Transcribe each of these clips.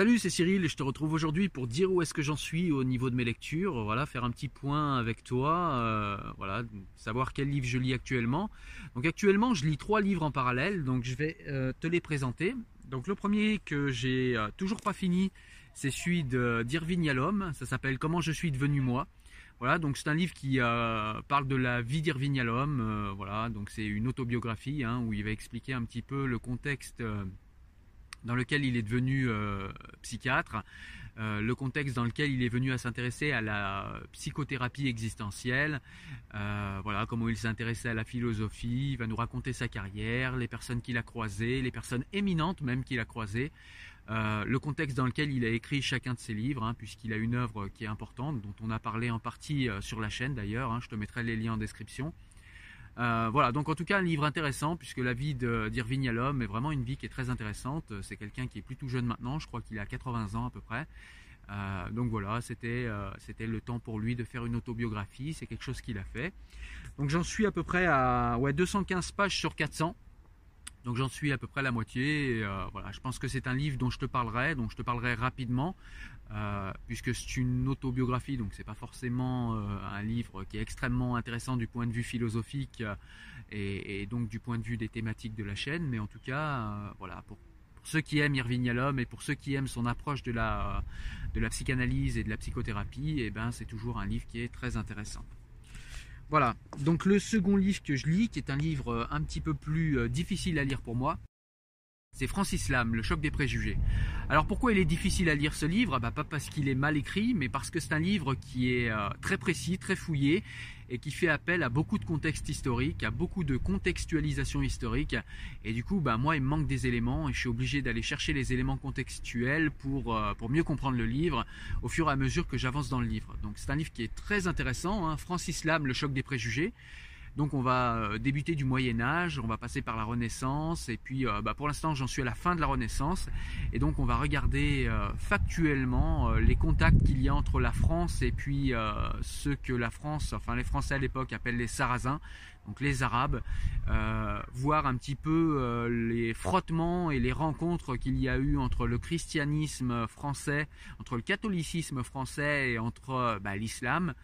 Salut, c'est Cyril et je te retrouve aujourd'hui pour dire où est-ce que j'en suis au niveau de mes lectures, voilà, faire un petit point avec toi, euh, voilà, savoir quel livre je lis actuellement. Donc actuellement, je lis trois livres en parallèle, donc je vais euh, te les présenter. Donc le premier que j'ai euh, toujours pas fini, c'est celui d'Irving Yalom, ça s'appelle Comment je suis devenu moi. Voilà, donc c'est un livre qui parle de la vie d'Irving Yalom, voilà, donc c'est une autobiographie hein, où il va expliquer un petit peu le contexte dans lequel il est devenu euh, psychiatre, euh, le contexte dans lequel il est venu à s'intéresser à la psychothérapie existentielle, euh, voilà comment il s'est intéressé à la philosophie, il va nous raconter sa carrière, les personnes qu'il a croisées, les personnes éminentes même qu'il a croisées, le contexte dans lequel il a écrit chacun de ses livres, hein, puisqu'il a une œuvre qui est importante, dont on a parlé en partie sur la chaîne d'ailleurs, hein, je te mettrai les liens en description. Euh, voilà, donc en tout cas un livre intéressant puisque la vie d'Irving Yalom est vraiment une vie qui est très intéressante. C'est quelqu'un qui est plutôt jeune maintenant, je crois qu'il a 80 ans à peu près. Euh, donc voilà, c'était euh, le temps pour lui de faire une autobiographie, c'est quelque chose qu'il a fait. Donc j'en suis à peu près à ouais, 215 pages sur 400. Donc j'en suis à peu près la moitié. Euh, voilà, je pense que c'est un livre dont je te parlerai, dont je te parlerai rapidement, euh, puisque c'est une autobiographie, donc c'est pas forcément euh, un livre qui est extrêmement intéressant du point de vue philosophique et, donc du point de vue des thématiques de la chaîne. Mais en tout cas, voilà, pour, ceux qui aiment Irving Yalom et pour ceux qui aiment son approche de la, de la psychanalyse et de la psychothérapie, et eh ben c'est toujours un livre qui est très intéressant. Voilà, donc le second livre que je lis, qui est un livre euh, un petit peu plus euh, difficile à lire pour moi, c'est Francis Lam, Le choc des préjugés. Alors pourquoi il est difficile à lire ce livre? Bah, Pas parce qu'il est mal écrit, mais parce que c'est un livre qui est euh, très précis, très fouillé et qui fait appel à beaucoup de contexte historique, à beaucoup de contextualisation historique. Et du coup, bah, moi, il manque des éléments et je suis obligé d'aller chercher les éléments contextuels pour, euh, pour mieux comprendre le livre au fur et à mesure que j'avance dans le livre. Donc c'est un livre qui est très intéressant, hein. Francis Lam, Le choc des préjugés. Donc on va euh, débuter du Moyen Âge, on va passer par la Renaissance, et puis euh, bah, pour l'instant j'en suis à la fin de la Renaissance, et donc on va regarder euh, factuellement les contacts qu'il y a entre la France et puis ceux que la France, enfin les Français à l'époque appellent les Sarrasins, donc les Arabes, voir un petit peu les frottements et les rencontres qu'il y a eu entre le christianisme français, entre le catholicisme français et entre bah, l'islam.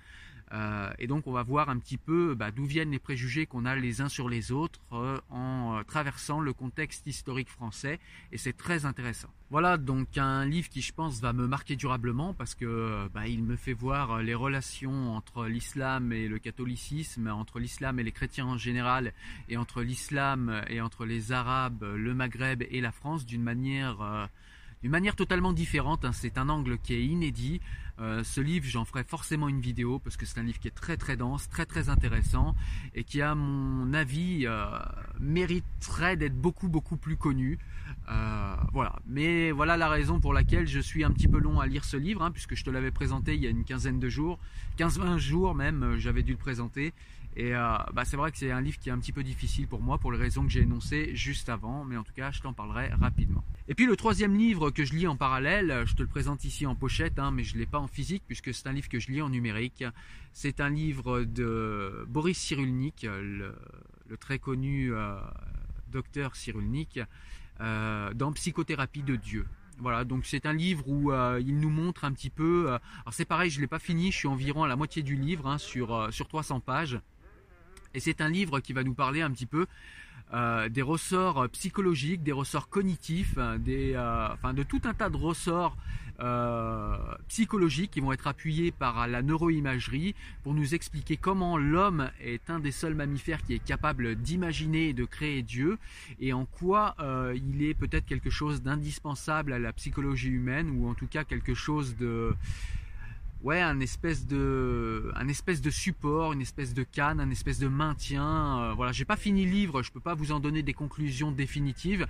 Euh, et donc on va voir un petit peu bah, d'où viennent les préjugés qu'on a les uns sur les autres euh, en euh, traversant le contexte historique français et c'est très intéressant. Voilà donc un livre qui je pense va me marquer durablement parce que bah, il me fait voir les relations entre l'islam et le catholicisme, entre l'islam et les chrétiens en général et entre l'islam et entre les arabes, le Maghreb et la France d'une manière d'une manière totalement différente. Hein. C'est un angle qui est inédit. Euh, ce livre, j'en ferai forcément une vidéo parce que c'est un livre qui est très très dense, très très intéressant et qui, à mon avis, euh, mériterait d'être beaucoup beaucoup plus connu. Euh, voilà. Mais voilà la raison pour laquelle je suis un petit peu long à lire ce livre, hein, puisque je te l'avais présenté il y a une quinzaine de jours, 15-20 jours même, j'avais dû le présenter. Et euh, bah, c'est vrai que c'est un livre qui est un petit peu difficile pour moi pour les raisons que j'ai énoncées juste avant, mais en tout cas je t'en parlerai rapidement. Et puis le troisième livre que je lis en parallèle, je te le présente ici en pochette, hein, mais je ne l'ai pas en physique puisque c'est un livre que je lis en numérique. C'est un livre de Boris Cyrulnik, le, très connu euh, docteur Cyrulnik, euh, dans Psychothérapie de Dieu. Voilà, donc c'est un livre où il nous montre un petit peu. alors c'est pareil, je l'ai pas fini, je suis environ à la moitié du livre, hein, sur sur 300 pages. Et c'est un livre qui va nous parler un petit peu euh, des ressorts psychologiques, des ressorts cognitifs, euh, des, euh, enfin de tout un tas de ressorts psychologiques qui vont être appuyés par la neuroimagerie pour nous expliquer comment l'homme est un des seuls mammifères qui est capable d'imaginer et de créer Dieu et en quoi il est peut-être quelque chose d'indispensable à la psychologie humaine ou en tout cas quelque chose de ouais, un espèce de, un espèce de support, une espèce de canne, un espèce de maintien. Euh, voilà, j'ai pas fini le livre, je peux pas vous en donner des conclusions définitives,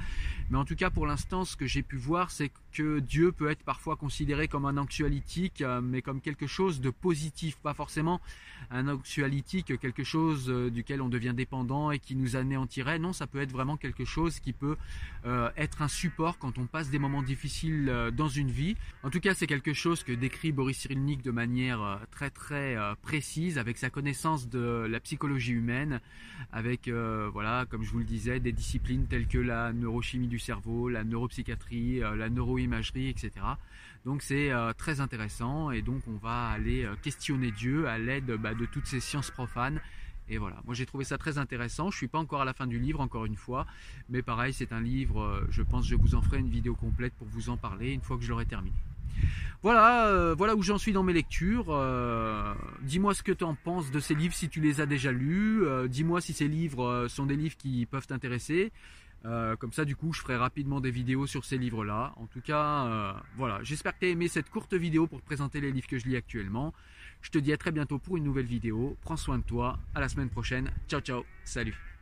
mais en tout cas pour l'instant, ce que j'ai pu voir, c'est que Dieu peut être parfois considéré comme un anxiolytique, euh, mais comme quelque chose de positif, pas forcément un anxiolytique, quelque chose euh, duquel on devient dépendant et qui nous anéantirait. Non, ça peut être vraiment quelque chose qui peut être un support quand on passe des moments difficiles dans une vie. En tout cas, c'est quelque chose que décrit Boris Cyrulnik de manière très très précise avec sa connaissance de la psychologie humaine, avec voilà, comme je vous le disais, des disciplines telles que la neurochimie du cerveau, la neuropsychiatrie, la neuroimagerie, etc. Donc c'est très intéressant et donc on va aller questionner Dieu à l'aide bah, de toutes ces sciences profanes et voilà, moi j'ai trouvé ça très intéressant. Je suis pas encore à la fin du livre, encore une fois, mais pareil, c'est un livre. Euh, je pense que je vous en ferai une vidéo complète pour vous en parler une fois que je l'aurai terminé. Voilà, euh, voilà où j'en suis dans mes lectures. Euh, dis-moi ce que tu en penses de ces livres si tu les as déjà lus. dis-moi si ces livres sont des livres qui peuvent t'intéresser. comme ça, du coup, je ferai rapidement des vidéos sur ces livres-là. En tout cas, voilà. J'espère que tu as aimé cette courte vidéo pour te présenter les livres que je lis actuellement. Je te dis à très bientôt pour une nouvelle vidéo. Prends soin de toi. À la semaine prochaine. Ciao, ciao. Salut.